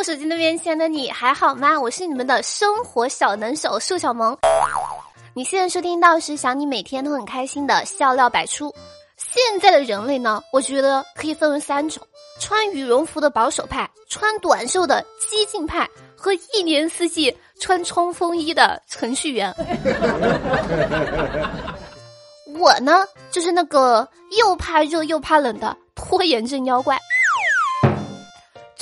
我手机那边亲爱的你还好吗？我是你们的生活小能手树小萌。你现在收听到是想你每天都很开心的笑料百出。现在的人类呢，我觉得可以分为三种：穿羽绒服的保守派，穿短袖的激进派，和一年四季穿冲锋衣的程序员。我呢，就是那个又怕热又怕冷的拖延症妖怪。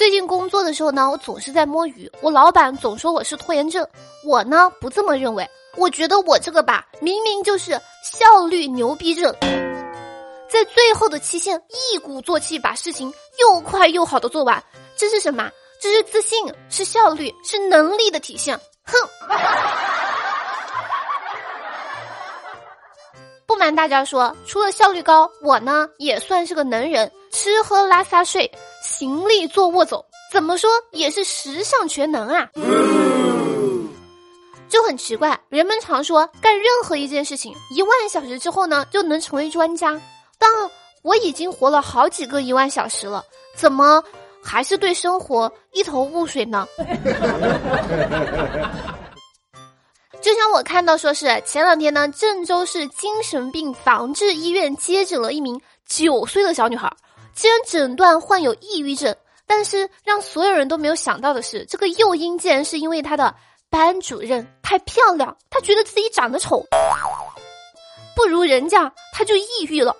最近工作的时候呢，我总是在摸鱼，我老板总说我是拖延症，我呢不这么认为，我觉得我这个吧，明明就是效率牛逼症，在最后的期限一鼓作气把事情又快又好的做完，这是什么？这是自信，是效率，是能力的体现。哼！不瞒大家说，除了效率高，我呢也算是个能人，吃喝拉撒睡。行立坐卧走，怎么说也是十项全能啊！就很奇怪，人们常说干任何一件事情一万小时之后呢，就能成为专家。但我已经活了好几个一万小时了，怎么还是对生活一头雾水呢？就像我看到说是前两天呢，郑州市精神病防治医院接诊了一名九岁的小女孩。虽然诊断患有抑郁症，但是让所有人都没有想到的是，这个诱因竟然是因为他的班主任太漂亮，他觉得自己长得丑，不如人家，他就抑郁了。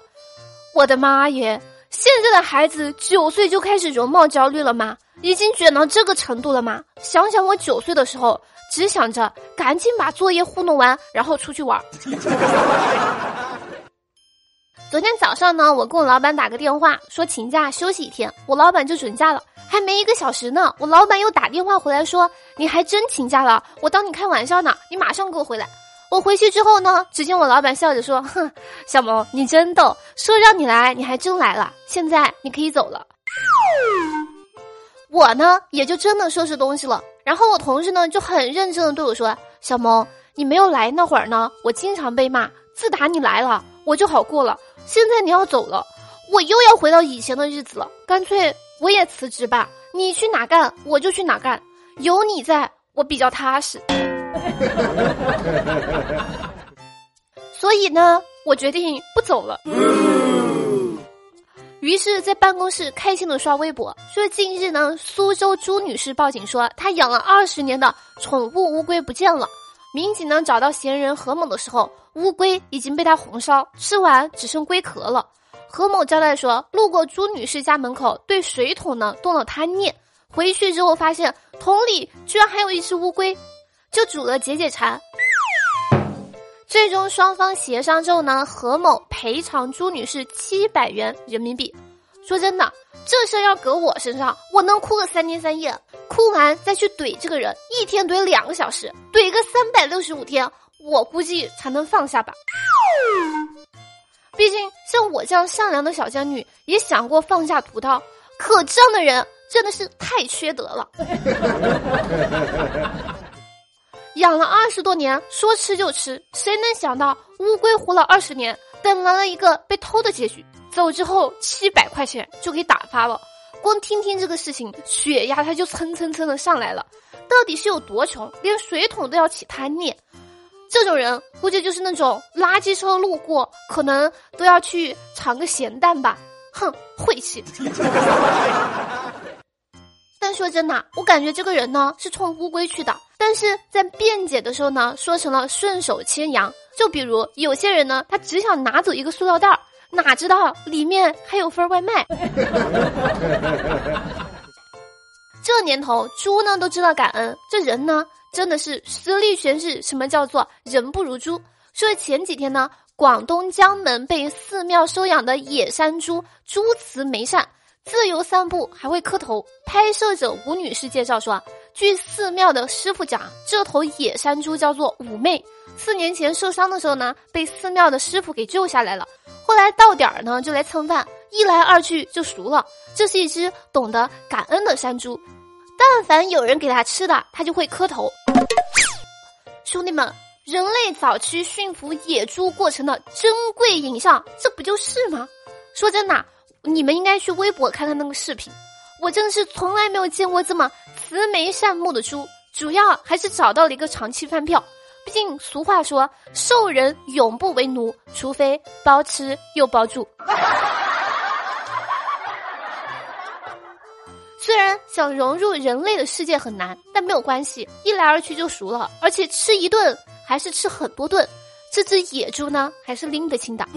我的妈耶！现在的孩子九岁就开始容貌焦虑了吗？已经卷到这个程度了吗？想想我九岁的时候，只想着赶紧把作业糊弄完，然后出去玩。昨天早上呢，我跟我老板打个电话，说请假休息一天，我老板就准假了。还没一个小时呢，我老板又打电话回来说，你还真请假了，我当你开玩笑呢，你马上给我回来。我回去之后呢，只见我老板笑着说，哼，小萌你真逗，说让你来你还真来了，现在你可以走了。我呢也就真的收拾东西了，然后我同事呢就很认真的对我说，小萌你没有来那会儿呢，我经常被骂，自打你来了，我就好过了。现在你要走了，我又要回到以前的日子了。干脆我也辞职吧，你去哪干我就去哪干，有你在我比较踏实。所以呢，我决定不走了。于是，在办公室开心的刷微博，说近日呢，苏州朱女士报警说，她养了二十年的宠物乌龟不见了。民警呢找到嫌疑人何某的时候。乌龟已经被他红烧，吃完只剩龟壳了。何某交代说，路过朱女士家门口，对水桶呢动了贪念，回去之后发现桶里居然还有一只乌龟，就煮了解解馋。最终双方协商之后呢，何某赔偿朱女士七百元人民币。说真的，这事要搁我身上，我能哭个三天三夜，哭完再去怼这个人，一天怼两个小时，怼个三百六十五天。我估计才能放下吧。毕竟像我这样善良的小仙女，也想过放下屠刀，可这样的人真的是太缺德了。养了二十多年，说吃就吃，谁能想到乌龟活了二十年，等来了一个被偷的结局？走之后七百块钱就给打发了，光听听这个事情，血压它就蹭蹭蹭的上来了。到底是有多穷，连水桶都要起贪念？这种人估计就是那种垃圾车路过，可能都要去尝个咸淡吧。哼，晦气。但说真的，我感觉这个人呢是冲乌龟去的，但是在辩解的时候呢，说成了顺手牵羊。就比如有些人呢，他只想拿走一个塑料袋，哪知道里面还有份外卖。这年头，猪呢都知道感恩，这人呢？真的是实力诠释什么叫做人不如猪。说前几天呢，广东江门被寺庙收养的野山猪猪慈眉善自由散步，还会磕头。拍摄者吴女士介绍说，据寺庙的师傅讲，这头野山猪叫做五妹，四年前受伤的时候呢，被寺庙的师傅给救下来了。后来到点儿呢，就来蹭饭，一来二去就熟了。这是一只懂得感恩的山猪。但凡有人给他吃的，他就会磕头。兄弟们，人类早期驯服野猪过程的珍贵影像，这不就是吗？说真的，你们应该去微博看看那个视频。我真的是从来没有见过这么慈眉善目的猪，主要还是找到了一个长期饭票。毕竟俗话说，兽人永不为奴，除非包吃又包住。虽然想融入人类的世界很难，但没有关系，一来二去就熟了。而且吃一顿还是吃很多顿，这只野猪呢还是拎得清的。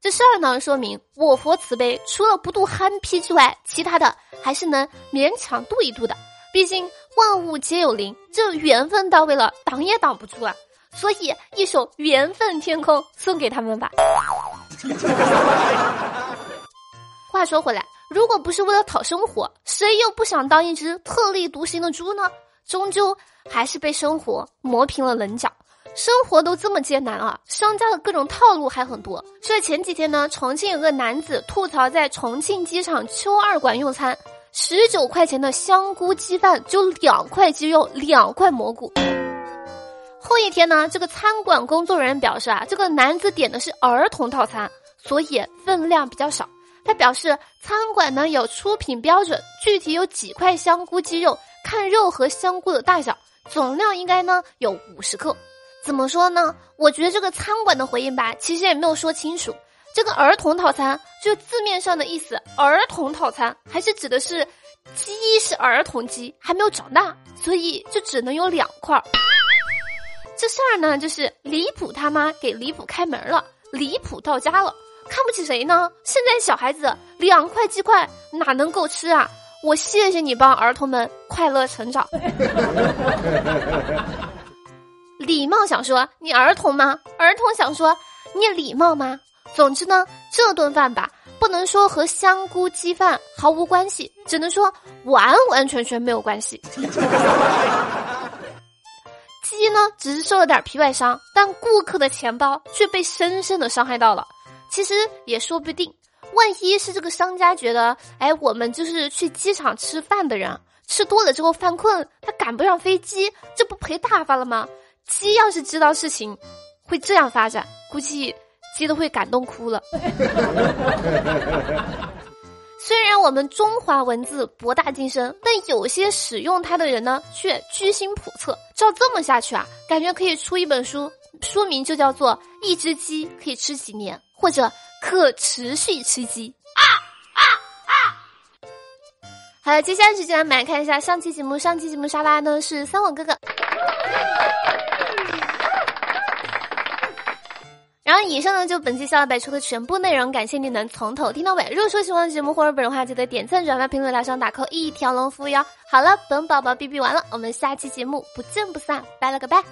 这事儿呢，说明我佛慈悲，除了不渡憨批之外，其他的还是能勉强渡一渡的。毕竟万物皆有灵，这缘分到位了，挡也挡不住啊。所以一首《缘分天空》送给他们吧。话说回来，如果不是为了讨生活，谁又不想当一只特立独行的猪呢？终究还是被生活磨平了棱角。生活都这么艰难啊，商家的各种套路还很多。所以前几天呢，重庆有个男子吐槽在重庆机场秋二馆用餐，十九块钱的香菇鸡饭就两块鸡肉，两块蘑菇。后一天呢，这个餐馆工作人员表示啊，这个男子点的是儿童套餐，所以分量比较少。他表示，餐馆呢有出品标准，具体有几块香菇鸡肉，看肉和香菇的大小，总量应该呢有五十克。怎么说呢？我觉得这个餐馆的回应吧，其实也没有说清楚。这个儿童套餐就字面上的意思，儿童套餐还是指的是鸡是儿童鸡，还没有长大，所以就只能有两块。这事儿呢，就是离谱他妈给离谱开门了，离谱到家了，看不起谁呢？现在小孩子两块鸡块哪能够吃啊？我谢谢你帮儿童们快乐成长。礼貌想说你儿童吗？儿童想说你礼貌吗？总之呢，这顿饭吧，不能说和香菇鸡饭毫无关系，只能说完完全全没有关系。鸡呢，只是受了点皮外伤，但顾客的钱包却被深深的伤害到了。其实也说不定，万一是这个商家觉得，哎，我们就是去机场吃饭的人，吃多了之后犯困，他赶不上飞机，这不赔大发了吗？鸡要是知道事情会这样发展，估计鸡都会感动哭了。虽然我们中华文字博大精深，但有些使用它的人呢却居心叵测。照这么下去啊，感觉可以出一本书，书名就叫做《一只鸡可以吃几年》，或者“可持续吃鸡”。啊啊啊！好了，接下来时间我们来看一下上期节目。上期节目沙发呢是三网哥哥。然后以上呢就本期笑料百出的全部内容，感谢你能从头听到尾。如果说喜欢节目或者本人话，记得点赞、转发、评论、打赏、打 call，一条龙服务哟。好了，本宝宝哔哔完了，我们下期节目不见不散，拜了个拜。